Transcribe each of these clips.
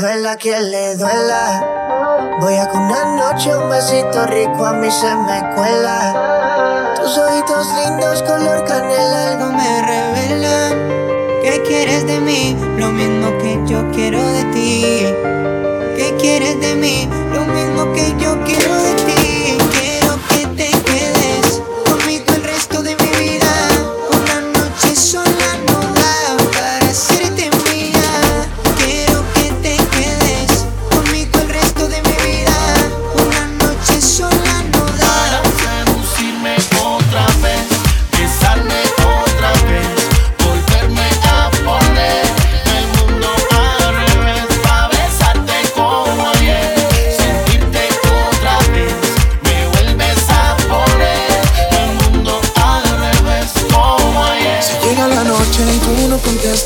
duela quien le duela. Voy a con una noche un besito rico a mí se me cuela. Tus ojitos lindos color canela algo me revelan. ¿Qué quieres de mí? Lo mismo que yo quiero de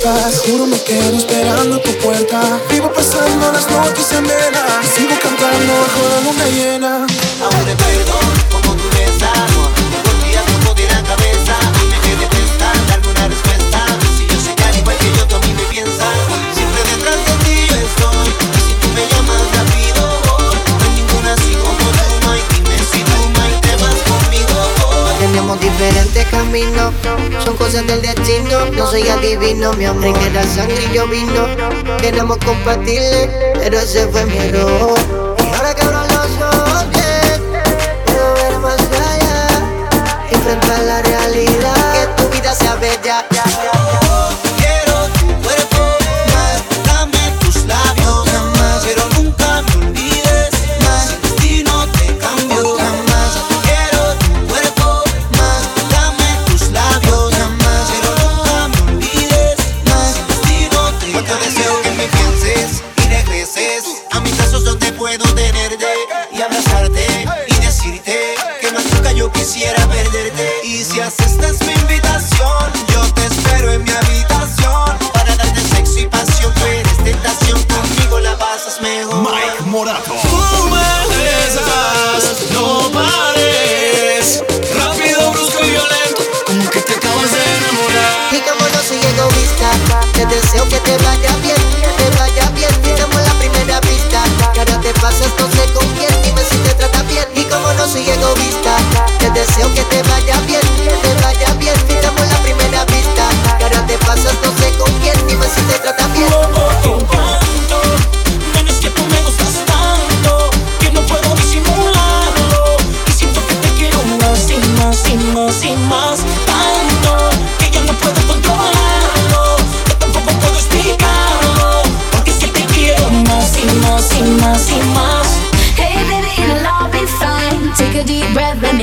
estás. Juro me quedo esperando tu puerta. Vivo pasando las noches en vela. Sigo cantando bajo la luna llena. Aún te. tomamos diferentes caminos. Son cosas del destino, no soy adivino, mi amor. Que la sangre y yo vino, queremos compartirle, pero ese fue mi error. Y ahora que abro los ojos, bien, puedo ver más allá, enfrentar la realidad, que tu vida sea bella. y abrazarte y decirte que más nunca yo quisiera perderte. Y si aceptas mi invitación, yo te espero en mi habitación para darte sexo y pasión. Tú eres tentación, conmigo la pasas mejor. Mike Morato.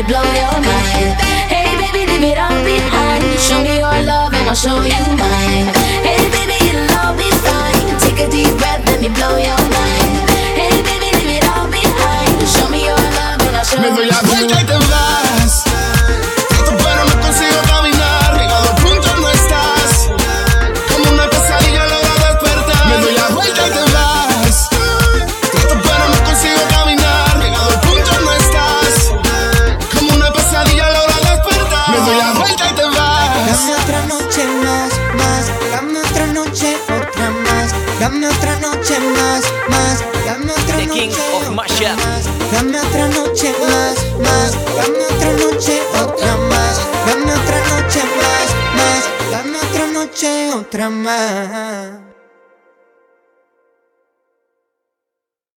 blow your mind. Hey baby, leave it all behind. Show me your love and I'll show you mine. Hey baby, it'll all be fine. Take a deep breath, let me blow your Dame otra noche más, más. Dame otra noche, otra más. Dame otra noche más, más. Dame otra noche, otra más.